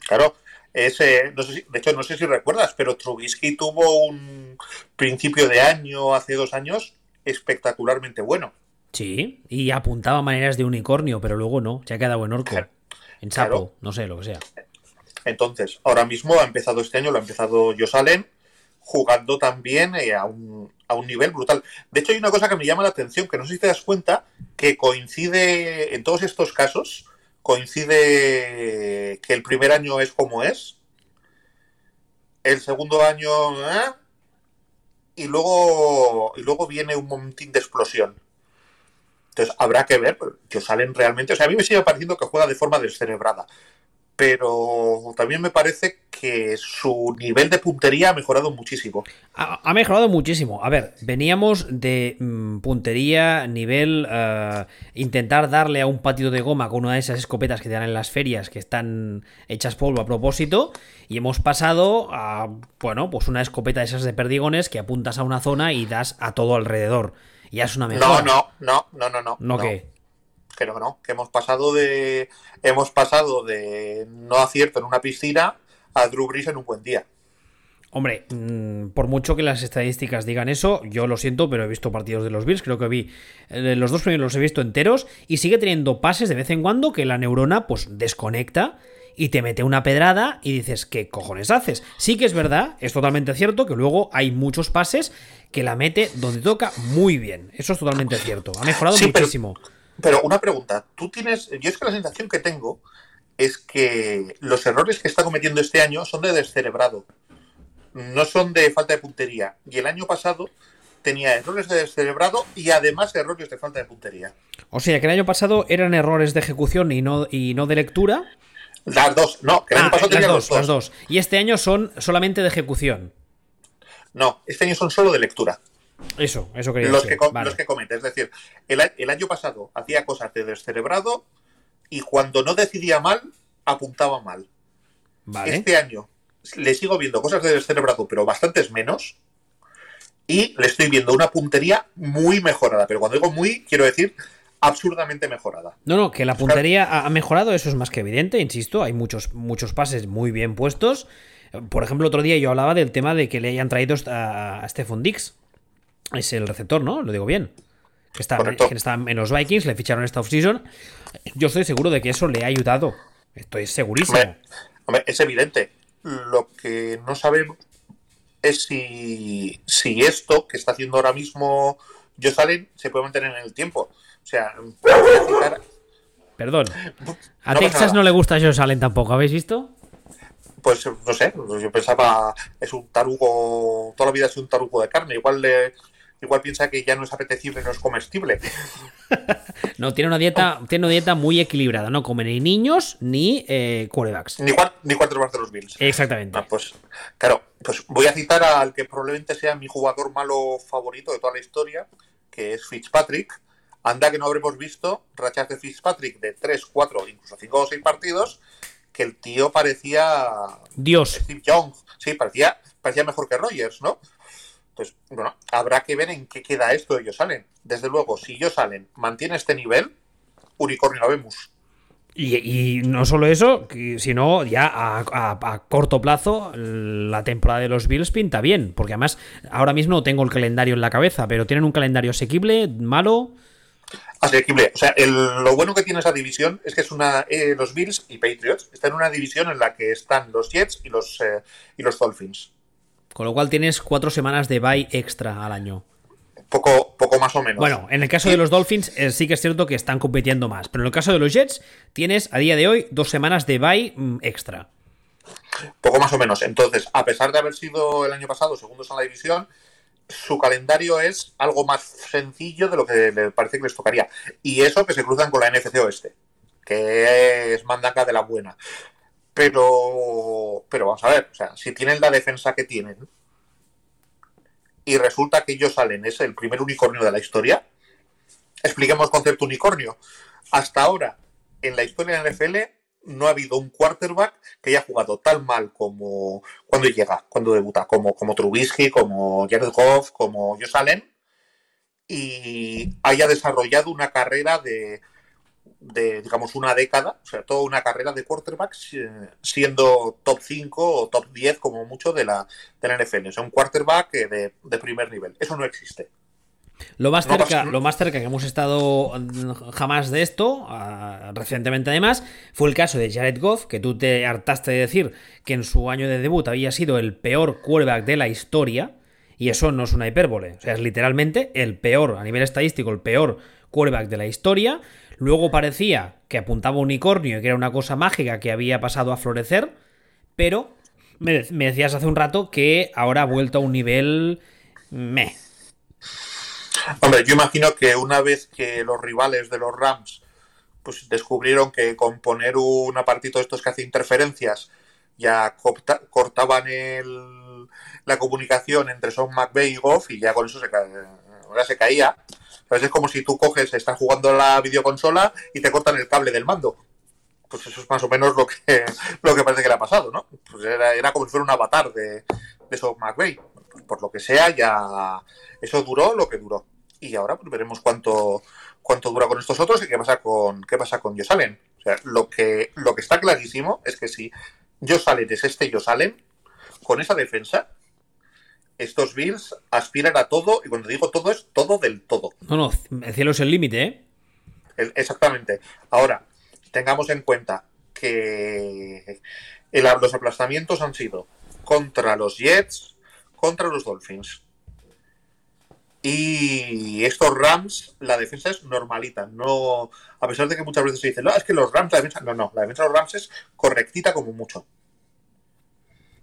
Claro, ese, no sé si, de hecho, no sé si recuerdas, pero Trubisky tuvo un principio de año, hace dos años, espectacularmente bueno.
Sí, y apuntaba maneras de unicornio, pero luego no, se ha quedado en orco, en sapo, no sé, lo que sea.
Entonces, ahora mismo ha empezado este año, lo ha empezado Josalen, jugando también eh, a, un, a un nivel brutal. De hecho, hay una cosa que me llama la atención, que no sé si te das cuenta, que coincide en todos estos casos, coincide que el primer año es como es, el segundo año ¿eh? Y luego y luego viene un momentín de explosión. Entonces habrá que ver que salen realmente. O sea, a mí me sigue pareciendo que juega de forma descerebrada pero también me parece que su nivel de puntería ha mejorado muchísimo.
Ha, mejorado muchísimo. A ver, veníamos de mm, puntería, nivel, uh, intentar darle a un patio de goma con una de esas escopetas que te dan en las ferias que están hechas polvo a propósito, y hemos pasado a, bueno, pues una escopeta de esas de perdigones que apuntas a una zona y das a todo alrededor. Ya es una mejora.
No, no, no, no, no, no.
¿No, qué?
Creo que no, que hemos pasado de hemos pasado de no acierto en una piscina a Drew Brees en un buen día.
Hombre, mm, por mucho que las estadísticas digan eso, yo lo siento, pero he visto partidos de los Bills, creo que vi eh, los dos primeros los he visto enteros y sigue teniendo pases de vez en cuando que la neurona pues desconecta y te mete una pedrada y dices, ¿qué cojones haces? Sí que es verdad, es totalmente cierto que luego hay muchos pases que la mete donde toca muy bien. Eso es totalmente cierto. Ha mejorado muchísimo.
Pero, una pregunta, tú tienes, yo es que la sensación que tengo es que los errores que está cometiendo este año son de descerebrado, no son de falta de puntería. Y el año pasado tenía errores de descerebrado y además errores de falta de puntería.
O sea, que el año pasado eran errores de ejecución y no, y no de lectura.
Las dos, no, que el año
ah, pasado tenía dos, Las dos. Y este año son solamente de ejecución.
No, este año son solo de lectura.
Eso, eso quería
los Que, Los que comete. Es decir, el, año pasado hacía cosas de descerebrado y cuando no decidía mal, apuntaba mal. Este año le sigo viendo cosas de descerebrado, pero bastantes menos. Y le estoy viendo una puntería muy mejorada. Pero cuando digo muy, quiero decir absurdamente mejorada.
No, no, que la puntería ha mejorado, eso es más que evidente, insisto. Hay muchos, muchos pases muy bien puestos. Por ejemplo, otro día yo hablaba del tema de que le hayan traído a, Stephon Dix. Es el receptor, ¿no? Lo digo bien. Que está, en los Vikings, le ficharon esta offseason. Yo estoy seguro de que eso le ha ayudado. Estoy segurísimo.
es evidente. Lo que no sabemos es si, si esto que está haciendo ahora mismo Josalen se puede mantener en el tiempo. O sea,
Perdón. A Texas no le gusta Josalen tampoco, ¿habéis visto?
pues no sé, yo pensaba, es un tarugo, toda la vida es un tarugo de carne, igual le, igual piensa que ya no es apetecible, no es comestible. [laughs]
no, tiene una dieta, tiene una dieta muy equilibrada, no come ni niños ni eh, quarterbacks.
Ni, ni quarterbacks de los Bills.
Exactamente.
Ah, pues, claro, pues voy a citar al que probablemente sea mi jugador malo favorito de toda la historia, que es Fitzpatrick. Anda que no habremos visto rachas de Fitzpatrick de 3, 4, incluso 5 o 6 partidos que el tío parecía.
Dios.
Steve Young. Sí, parecía, parecía mejor que Rogers, ¿no? Entonces, bueno, habrá que ver en qué queda esto de ellos salen. Desde luego, si ellos salen, mantiene este nivel, unicornio vemos.
Y, no solo eso, sino ya a, corto plazo la temporada de los Bills pinta bien, porque además ahora mismo no tengo el calendario en la cabeza, pero tienen un calendario asequible, malo
asequible. O sea, lo bueno que tiene esa división es que es una. Eh, los Bills y Patriots están en una división en la que están los Jets y los, eh, y los Dolphins.
Con lo cual tienes cuatro semanas de bye extra al año.
Poco, poco más o menos.
Bueno, en el caso de los Dolphins eh, sí que es cierto que están compitiendo más, pero en el caso de los Jets tienes a día de hoy dos semanas de bye mm, extra.
Poco más o menos. Entonces, a pesar de haber sido el año pasado segundos en la división, su calendario es algo más sencillo de lo que le parece que les tocaría. Y eso que se cruzan con la NFC Oeste, que es mandanga de la buena. Pero, pero vamos a ver, o sea, si tienen la defensa que tienen y resulta que ellos salen, es el primer unicornio de la historia, expliquemos concepto unicornio. Hasta ahora, en la historia de la NFL, no ha habido un quarterback que haya jugado tan mal como cuando llega, cuando debuta, como, como Trubisky, como Jared Goff, como Josh Allen, y haya desarrollado una carrera de, de, digamos, una década, o sea, toda una carrera de quarterbacks siendo top 5 o top 10 como mucho de la, de la NFL. O sea, un quarterback de, de primer nivel. Eso no existe.
Lo más, cerca, lo más cerca que hemos estado mm, jamás de esto, ah, recientemente además, fue el caso de Jared Goff, que tú te hartaste de decir que en su año de debut había sido el peor quarterback de la historia, y eso no es una hipérbole, o sea, es literalmente el peor, a nivel estadístico, el peor quarterback de la historia. Luego parecía que apuntaba unicornio y que era una cosa mágica que había pasado a florecer, pero me, decías hace un rato que ahora ha vuelto a un nivel meh.
Hombre, yo imagino que una vez que los rivales de los Rams pues descubrieron que con poner un apartito de estos que hace interferencias ya cortaban el, la comunicación entre Son McVeigh y Goff y ya con eso se, se caía. Es como si tú coges, estás jugando la videoconsola y te cortan el cable del mando. Pues eso es más o menos lo que, [laughs] lo que parece que le ha pasado, ¿no? Pues era, como si fuera un avatar de, de McVeigh. Pues por lo que sea, ya eso duró lo que duró y ahora pues, veremos cuánto, cuánto dura con estos otros y qué pasa con qué pasa con Josalen. O sea, lo que, lo que está clarísimo es que si Josalen es este Josalen, con esa defensa, estos Bills aspiran a todo, y cuando digo todo es todo del todo.
No, no, el cielo es el límite, ¿eh?
exactamente. Ahora, tengamos en cuenta que los aplastamientos han sido contra los Jets, contra los Dolphins. Y estos Rams, la defensa es normalita. No, a pesar de que muchas veces se dice, no, es que los Rams, la defensa. No, no, la defensa de los Rams es correctita como mucho.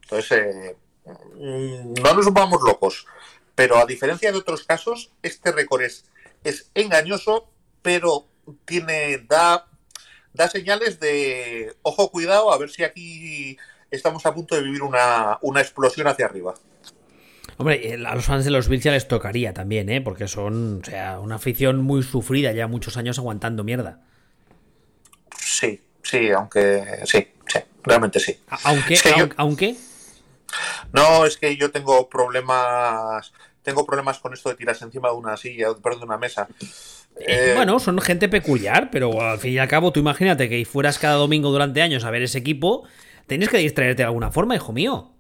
Entonces, eh, mm, no nos vamos locos. Pero a diferencia de otros casos, este récord es, es engañoso, pero tiene, da, da señales de ojo, cuidado, a ver si aquí estamos a punto de vivir una, una explosión hacia arriba.
Hombre, a los fans de los Bills ya les tocaría también, ¿eh? Porque son, o sea, una afición muy sufrida, ya muchos años aguantando mierda.
Sí, sí, aunque sí, sí, realmente sí.
Aunque, aunque,
No, es que yo tengo problemas, tengo problemas con esto de tirarse encima de una silla, perdón, de una mesa.
Eh, bueno, son gente peculiar, pero al fin y al cabo, tú imagínate que fueras cada domingo durante años a ver ese equipo, tienes que distraerte de alguna forma, hijo mío.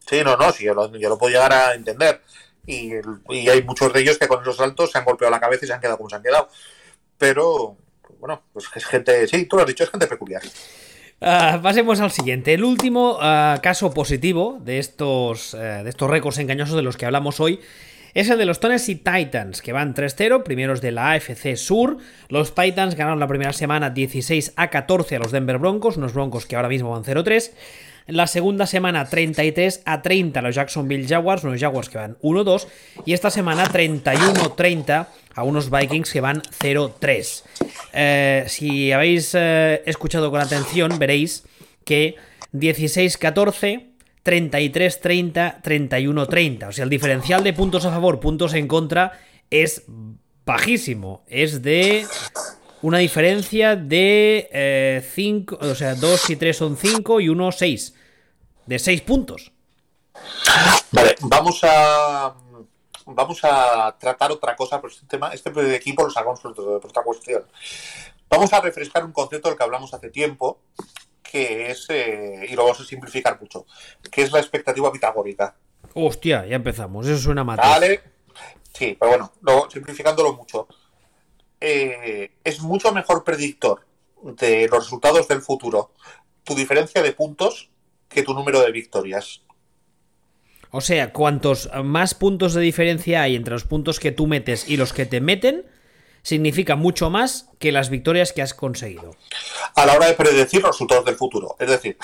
Sí, no, no, sí, yo lo, yo lo puedo llegar a entender. Y, hay muchos de ellos que con esos saltos se han golpeado la cabeza y se han quedado como se han quedado. Pero, bueno, pues es gente, sí, tú lo has dicho, es gente peculiar.
Ah, pasemos al siguiente. El último ah, caso positivo de estos, eh, estos récords engañosos de los que hablamos hoy es el de los Tennessee Titans, que van 3-0, primeros de la AFC Sur. Los Titans ganaron la primera semana 16 a 14 a los Denver Broncos, unos Broncos que ahora mismo van 0-3. La segunda semana 33 a 30 a los Jacksonville Jaguars, unos Jaguars que van 1-2. Y esta semana 31-30 a unos Vikings que van 0-3. Eh, si habéis eh, escuchado con atención, veréis que 16-14, 33-30, 31-30. O sea, el diferencial de puntos a favor, puntos en contra es bajísimo. Es de una diferencia de 5, eh, o sea, 2 y 3 son 5 y 1 6. De 6 puntos.
Vale, vamos a vamos a tratar otra cosa por este tema. Este equipo lo sacamos por, otra cuestión. Vamos a refrescar un concepto del que hablamos hace tiempo, que es, eh, y lo vamos a simplificar mucho, que es la expectativa pitagórica.
Hostia, ya empezamos, eso suena mal.
Vale, sí, pero bueno, lo, simplificándolo mucho. Eh, es mucho mejor predictor de los resultados del futuro tu diferencia de puntos que tu número de victorias.
O sea, cuantos más puntos de diferencia hay entre los puntos que tú metes y los que te meten, significa mucho más que las victorias que has conseguido.
A la hora de predecir los resultados del futuro. Es decir,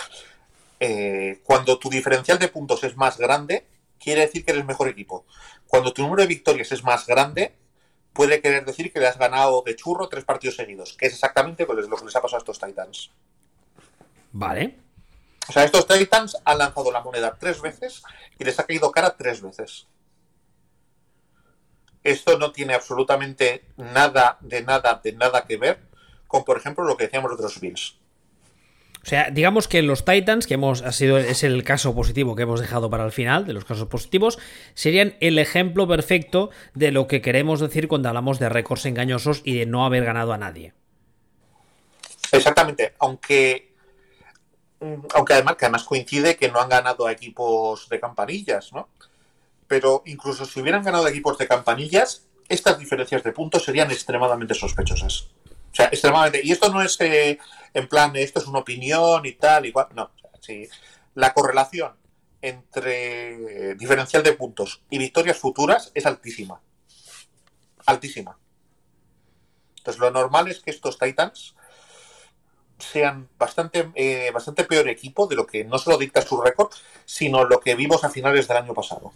eh, cuando tu diferencial de puntos es más grande, quiere decir que eres mejor equipo. Cuando tu número de victorias es más grande, puede querer decir que le has ganado de churro tres partidos seguidos, que es exactamente lo que les ha pasado a estos Titans.
Vale.
O sea, estos Titans han lanzado la moneda tres veces y les ha caído cara tres veces. Esto no tiene absolutamente nada, de nada, de nada que ver con, por ejemplo, lo que decíamos de otros Bills.
O sea, digamos que los Titans, que hemos ha sido es el caso positivo que hemos dejado para el final de los casos positivos, serían el ejemplo perfecto de lo que queremos decir cuando hablamos de récords engañosos y de no haber ganado a nadie.
Exactamente, aunque aunque además que además coincide que no han ganado a equipos de campanillas, ¿no? Pero incluso si hubieran ganado a equipos de campanillas, estas diferencias de puntos serían extremadamente sospechosas. O sea, extremadamente. Y esto no es eh, en plan, esto es una opinión y tal, y cual. No. si la correlación entre diferencial de puntos y victorias futuras es altísima. Altísima. Entonces, lo normal es que estos Titans sean bastante, eh, bastante peor equipo de lo que no solo dicta su récord, sino lo que vimos a finales del año pasado.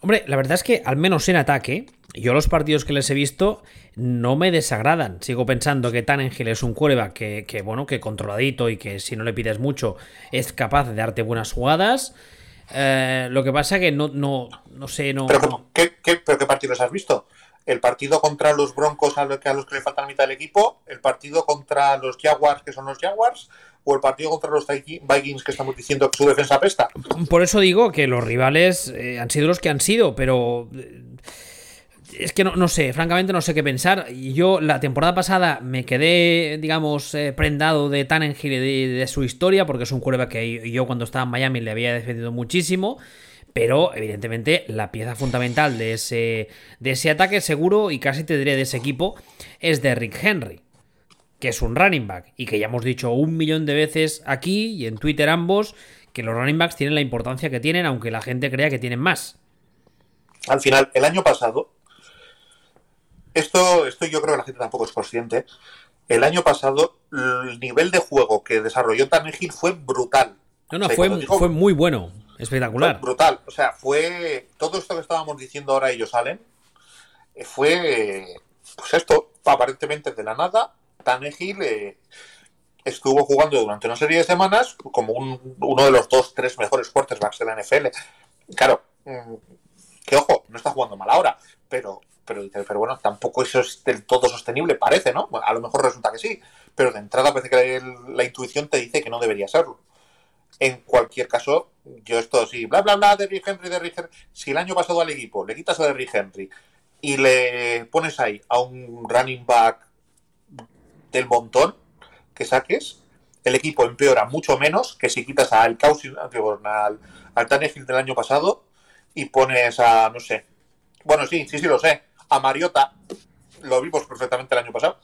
Hombre, la verdad es que al menos en ataque, yo los partidos que les he visto no me desagradan. Sigo pensando que Tannenhill es un quarterback que, que, bueno, que controladito y que si no le pides mucho es capaz de darte buenas jugadas. Eh, lo que pasa que no, no, no sé, no...
¿Pero, ¿qué, pero qué partidos has visto? el partido contra los Broncos a los que, le falta la mitad del equipo, el partido contra los Jaguars, que son los Jaguars, o el partido contra los Vikings, que estamos diciendo que su defensa pesta.
Por eso digo que los rivales eh, han sido los que han sido, pero... Eh, es que no, no, sé, francamente no sé qué pensar. Yo la temporada pasada me quedé, digamos, eh, prendado de Tannenhill y de, su historia, porque es un curva que yo cuando estaba en Miami le había defendido muchísimo. Pero, evidentemente, la pieza fundamental de ese, de ese ataque seguro, y casi te diré de ese equipo, es de Rick Henry, que es un running back, y que ya hemos dicho un millón de veces aquí y en Twitter ambos, que los running backs tienen la importancia que tienen, aunque la gente crea que tienen más.
Al final, el año pasado, esto, esto yo creo que la gente tampoco es consciente. El año pasado, el nivel de juego que desarrolló Tannehill fue brutal.
No, no, fue, fue muy bueno, espectacular.
brutal. O sea, fue todo esto que estábamos diciendo ahora ellos salen. Eh, fue, pues esto, aparentemente de la nada, Tannehill eh, estuvo jugando durante una serie de semanas como uno de los dos, tres mejores quarterbacks de la NFL. Claro, mm, que ojo, no está jugando mal ahora, pero pero pero bueno, tampoco eso es del todo sostenible, parece, ¿no? A lo mejor resulta que sí, pero de entrada parece que la, intuición te dice que no debería serlo. En cualquier caso, yo esto sí, bla, bla, bla, de Henry, de Henry. Si el año pasado al equipo le quitas a Derrick Henry y le pones ahí a un running back del montón que saques, el equipo empeora mucho menos que si quitas al Cousin, al, al Tannehill del año pasado y pones a, no sé, bueno, sí, sí, sí lo sé, a Mariota, lo vimos perfectamente el año pasado.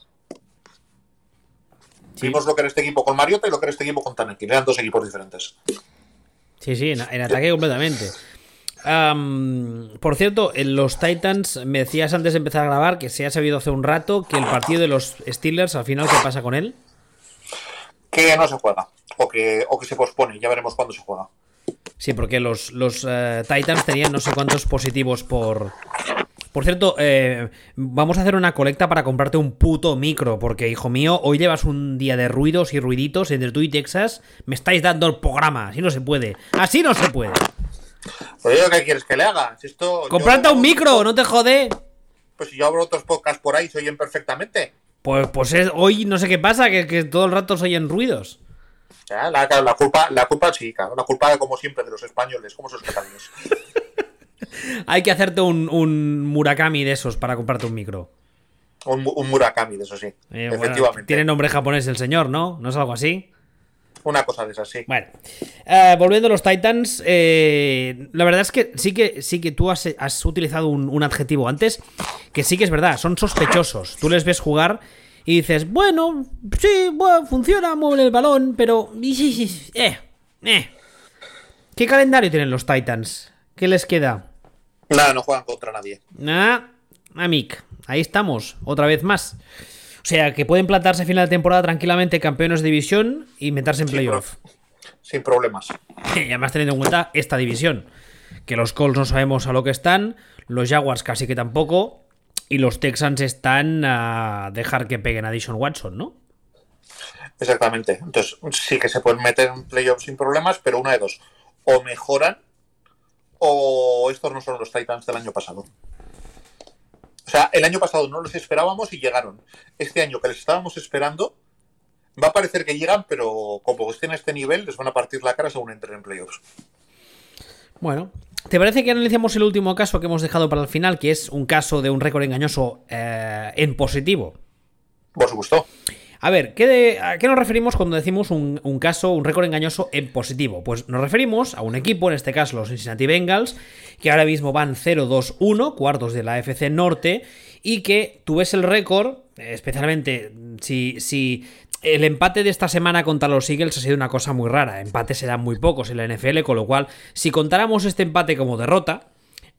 Vimos lo que era este equipo con Mariota y lo que era este equipo con Tannehill. Eran dos equipos diferentes.
Sí, sí, en, ataque completamente. Por cierto, en los Titans me decías antes de empezar a grabar que se ha sabido hace un rato que el partido de los Steelers, al final, ¿qué pasa con él?
Que no se juega, o que, o que se pospone, ya veremos cuándo se juega.
Sí, porque los, los eh, Titans tenían no sé cuántos positivos por, por cierto, eh, vamos a hacer una colecta para comprarte un puto micro, porque, hijo mío, hoy llevas un día de ruidos y ruiditos entre tú y Texas. Me estáis dando el programa, así no se puede. Así no se puede.
Pues ¿qué quieres que le haga? esto,
¡Comprarte un micro! ¡No te jode!
Pues si yo abro otros podcasts por ahí, se oyen perfectamente.
Pues, pues hoy no sé qué pasa, que, todo el rato se oyen ruidos.
la, culpa, la culpa sí, claro. La culpa, como siempre, de los españoles, como sus catalanes. [laughs]
Hay que hacerte un, Murakami de esos para comprarte un micro.
Un, Murakami de eso, sí. Eh, efectivamente.
tiene nombre japonés el señor, ¿no? ¿No es algo así?
Una cosa de esas, sí.
Bueno, eh, volviendo a los Titans, eh, la verdad es que sí que, sí que tú has, utilizado un, adjetivo antes, que sí que es verdad, son sospechosos. Tú les ves jugar y dices, bueno, sí, bueno, funciona, mueve el balón, pero... Eh, eh. ¿Qué calendario tienen los Titans? ¿Qué les queda?
Nada, no juegan contra nadie.
Ah, Amic, ahí estamos, otra vez más. O sea, que pueden plantarse a final de temporada tranquilamente campeones de división y meterse en playoff.
Sin, problemas. [laughs]
Y además teniendo en cuenta esta división. Que los Colts no sabemos a lo que están, los Jaguars casi que tampoco, y los Texans están a dejar que peguen a Dishon Watson, ¿no?
Exactamente. Entonces sí que se pueden meter en playoffs sin problemas, pero una de dos. O mejoran o estos no son los Titans del año pasado. O sea, el año pasado no los esperábamos y llegaron. Este año que les estábamos esperando, va a parecer que llegan, pero como estén a este nivel, les van a partir la cara según entren en playoffs.
Bueno, ¿te parece que analicemos el último caso que hemos dejado para el final, que es un caso de un récord engañoso eh, en positivo?
Por supuesto.
A ver, ¿qué ¿a qué nos referimos cuando decimos un, caso, un récord engañoso en positivo? Pues nos referimos a un equipo, en este caso los Cincinnati Bengals, que ahora mismo van 0-2-1, cuartos de la FC Norte, y que tú ves el récord, especialmente si, el empate de esta semana contra los Eagles ha sido una cosa muy rara. Empates se muy pocos en la NFL, con lo cual, si contáramos este empate como derrota,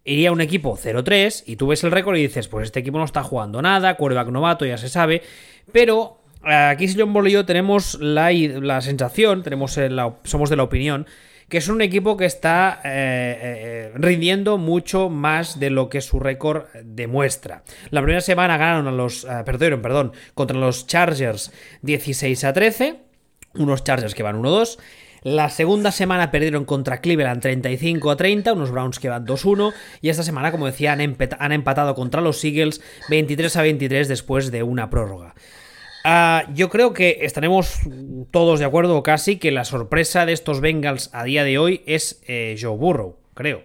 iría un equipo 0-3 y tú ves el récord y dices, pues este equipo no está jugando nada, quarterback novato, ya se sabe, pero aquí John yo tenemos la, la sensación, tenemos somos de la opinión, que es un equipo que está eh, eh, rindiendo mucho más de lo que su récord demuestra. La primera semana ganaron a los, eh, perdieron, perdón, contra los Chargers 16 a 13, unos Chargers que van 1-2. La segunda semana perdieron contra Cleveland 35 a 30, unos Browns que van 2-1. Y esta semana, como decía, han empatado contra los Eagles 23 a 23 después de una prórroga. Ah, yo creo que estaremos todos de acuerdo casi que la sorpresa de estos Bengals a día de hoy es eh, Joe Burrow, creo.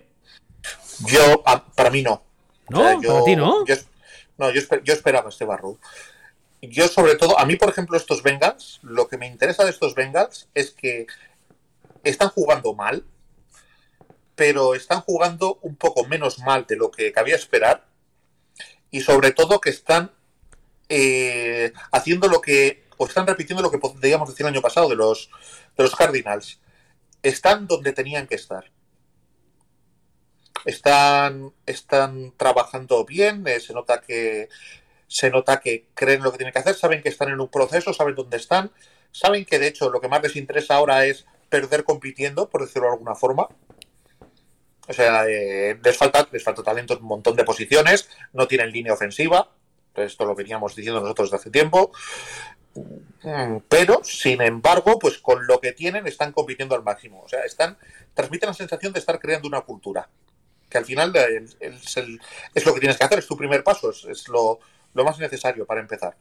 Yo, ah, para mí no.
¿No?
yo,
¿Para ti no?
Yo, no, yo, yo esperaba este Barrow. Yo, sobre todo, a mí, por ejemplo, estos Bengals, lo que me interesa de estos Bengals es que están jugando mal, pero están jugando un poco menos mal de lo que cabía esperar y sobre todo que están eh, haciendo lo que, o están repitiendo lo que podríamos decir el año pasado de los, de los Cardinals. Están donde tenían que estar. Están, están trabajando bien, eh, se nota que se nota que creen lo que tienen que hacer, saben que están en un proceso, saben dónde están, saben que de hecho lo que más les interesa ahora es perder compitiendo, por decirlo de alguna forma. O sea, eh, les, falta, les falta talento en un montón de posiciones, no tienen línea ofensiva, esto lo veníamos diciendo nosotros desde hace tiempo. Mm, pero, sin embargo, pues con lo que tienen están compitiendo al máximo. O sea, están, transmiten la sensación de estar creando una cultura. Que al final es, lo que tienes que hacer, es tu primer paso, es, lo, más necesario para empezar.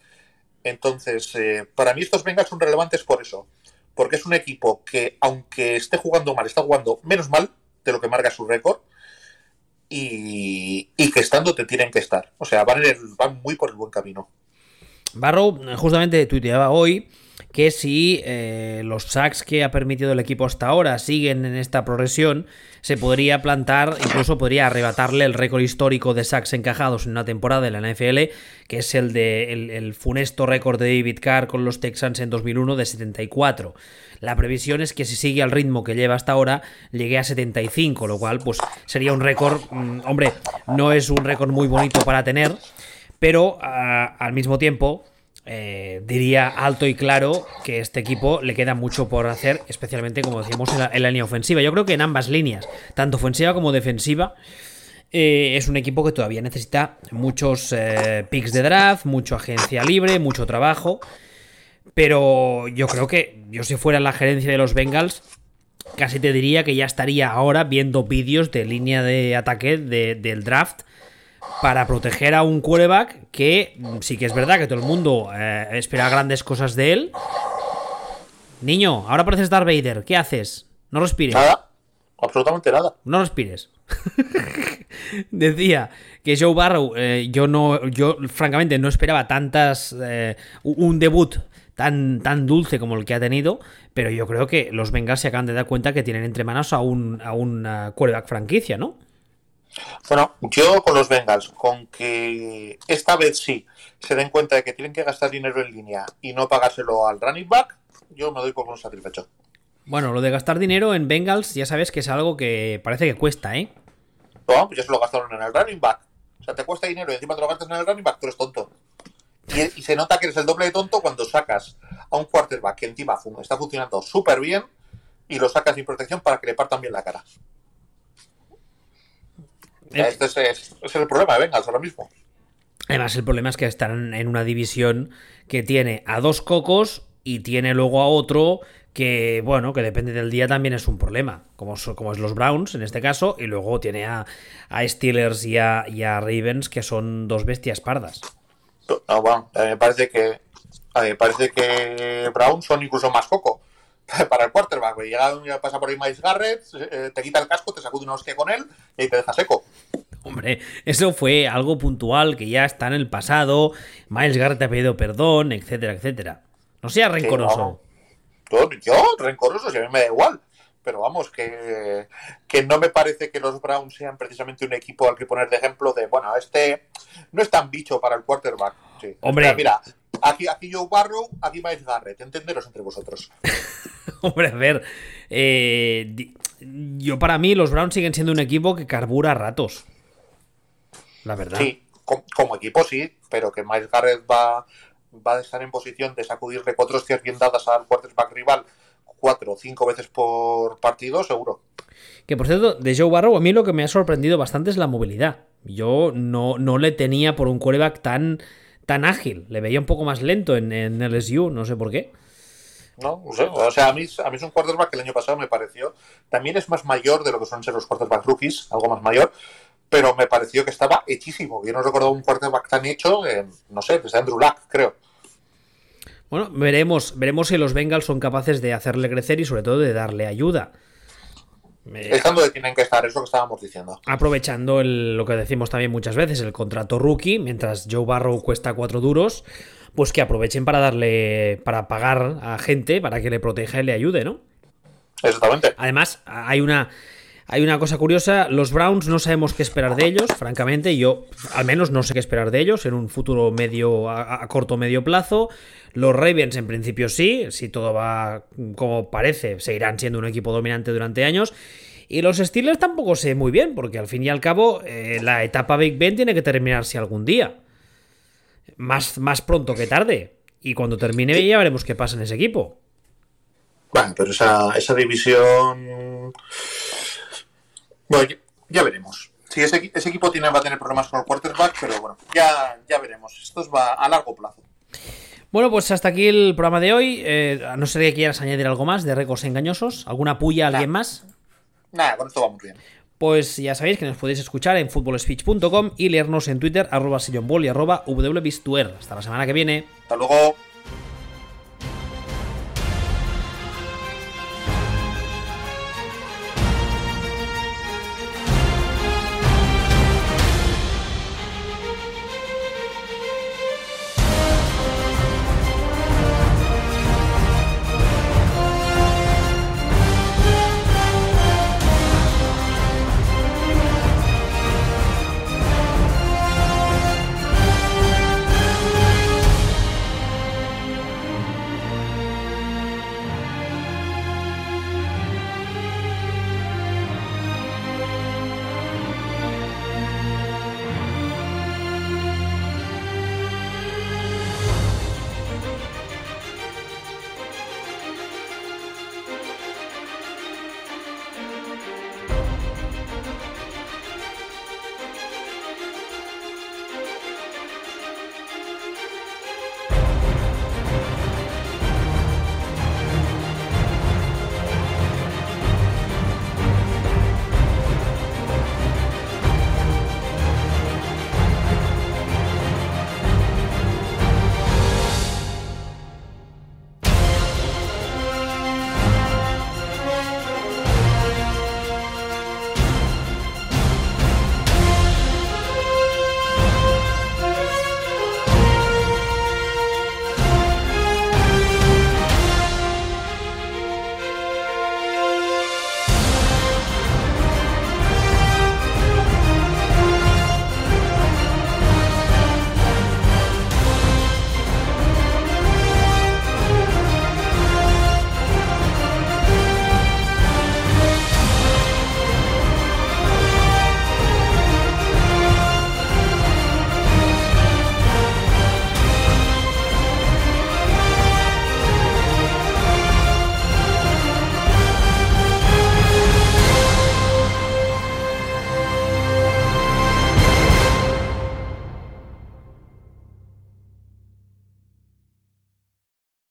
Entonces, eh, para mí estos Bengals son relevantes por eso. Porque es un equipo que, aunque esté jugando mal, está jugando menos mal de lo que marca su récord. Y, que estando te tienen que estar. O sea, van, van muy por el buen camino.
Barrow justamente tuiteaba hoy que si eh, los sacks que ha permitido el equipo hasta ahora siguen en esta progresión, se podría plantar, incluso podría arrebatarle el récord histórico de sacks encajados en una temporada de la NFL, que es el de el, funesto récord de David Carr con los Texans en 2001 de 74. La previsión es que si sigue al ritmo que lleva hasta ahora, llegue a 75, lo cual pues sería un récord, mmm, hombre, no es un récord muy bonito para tener, pero uh, al mismo tiempo eh, diría alto y claro que este equipo le queda mucho por hacer, especialmente como decíamos en la, línea ofensiva. Yo creo que en ambas líneas, tanto ofensiva como defensiva, eh, es un equipo que todavía necesita muchos eh, picks de draft, mucha agencia libre, mucho trabajo. Pero yo creo que yo si fuera la gerencia de los Bengals, casi te diría que ya estaría ahora viendo vídeos de línea de ataque de, del draft para proteger a un quarterback que sí que es verdad que todo el mundo eh, espera grandes cosas de él. Niño, ahora pareces Darth Vader, ¿qué haces? No respires.
Nada, absolutamente nada.
No respires. [laughs] Decía que Joe Barrow, eh, yo no, yo francamente no esperaba tantas, eh, un debut tan, tan dulce como el que ha tenido, pero yo creo que los Bengals se acaban de dar cuenta que tienen entre manos a un, a un uh, quarterback franquicia, ¿no?
Bueno, yo con los Bengals, con que esta vez sí se den cuenta de que tienen que gastar dinero en línea y no pagárselo al running back, yo me doy por un satisfecho.
Bueno, lo de gastar dinero en Bengals ya sabes que es algo que parece que cuesta, ¿eh?
No, pues ya se lo gastaron en el running back. O sea, te cuesta dinero y encima te lo gastas en el running back, tú eres tonto. Y, y se nota que eres el doble de tonto cuando sacas a un quarterback que encima está funcionando súper bien y lo sacas sin protección para que le partan bien la cara. Este es, es, es, el problema de Bengals ahora mismo.
Además, el problema es que están en una división que tiene a dos cocos y tiene luego a otro que, bueno, que depende del día también es un problema, como, como es los Browns en este caso, y luego tiene a, a Steelers y a, y a, Ravens que son dos bestias pardas.
No, bueno, a mí me parece que a mí me parece que Browns son incluso más coco [laughs] para el quarterback. Güey. Llega, pasa por ahí Miles Garrett, eh, te quita el casco, te sacude una hostia con él y te deja seco.
Hombre, eso fue algo puntual que ya está en el pasado. Miles Garrett ha pedido perdón, etcétera, etcétera. No sea rencoroso.
No, yo, rencoroso, si a mí me da igual. Pero vamos, que, que no me parece que los Browns sean precisamente un equipo al que poner de ejemplo de, bueno, este no es tan bicho para el quarterback. Sí.
Hombre,
mira, mira aquí, aquí Joe Barrow, aquí Miles Garrett, entenderos entre vosotros. [laughs]
Hombre, a ver, eh, yo para mí los Browns siguen siendo un equipo que carbura a ratos. La verdad.
Sí, como, como equipo sí, pero que Miles Garrett va, va a estar en posición de sacudirle cuatro hostias bien dadas al quarterback rival cuatro o cinco veces por partido, seguro.
Que por cierto, de Joe Barrow, a mí lo que me ha sorprendido bastante es la movilidad. Yo no, no le tenía por un quarterback tan, tan ágil. Le veía un poco más lento en, en LSU, no sé por qué.
No, no sé. O sea, a mí, a mí es un quarterback que el año pasado me pareció. También es más mayor de lo que son ser los quarterback rookies, algo más mayor. Pero me pareció que estaba hechísimo. Yo no recuerdo un quarterback tan hecho, en, no sé, desde Andrew Luck, creo.
Bueno, veremos, veremos si los Bengals son capaces de hacerle crecer y sobre todo de darle ayuda.
Están donde tienen que estar, es lo que estábamos diciendo.
Aprovechando lo que decimos también muchas veces, el contrato rookie, mientras Joe Barrow cuesta cuatro duros, pues que aprovechen para darle, para pagar a gente para que le proteja y le ayude, ¿no?
Exactamente.
Además, hay una, hay una cosa curiosa, los Browns no sabemos qué esperar de ellos, francamente, yo al menos no sé qué esperar de ellos en un futuro medio, a, corto medio plazo. Los Ravens en principio sí, si todo va como parece, seguirán siendo un equipo dominante durante años. Y los Steelers tampoco sé muy bien, porque al fin y al cabo eh, la etapa Big Ben tiene que terminarse algún día. Más, más pronto que tarde. Y cuando termine ya veremos qué pasa en ese equipo.
Bueno, pero esa, esa división bueno, ya, veremos. Sí, ese, equipo tiene, va a tener problemas con el quarterback, pero bueno, ya, ya veremos. Esto va a largo plazo.
Bueno, pues hasta aquí el programa de hoy. Eh, a no ser que quieras añadir algo más de récords engañosos. ¿Alguna puya a alguien más?
Nada, con esto vamos bien.
Pues ya sabéis que nos podéis escuchar en footballspeech.com y leernos en Twitter, arroba sillonball y arroba wbistuer. Hasta la semana que viene.
Hasta luego.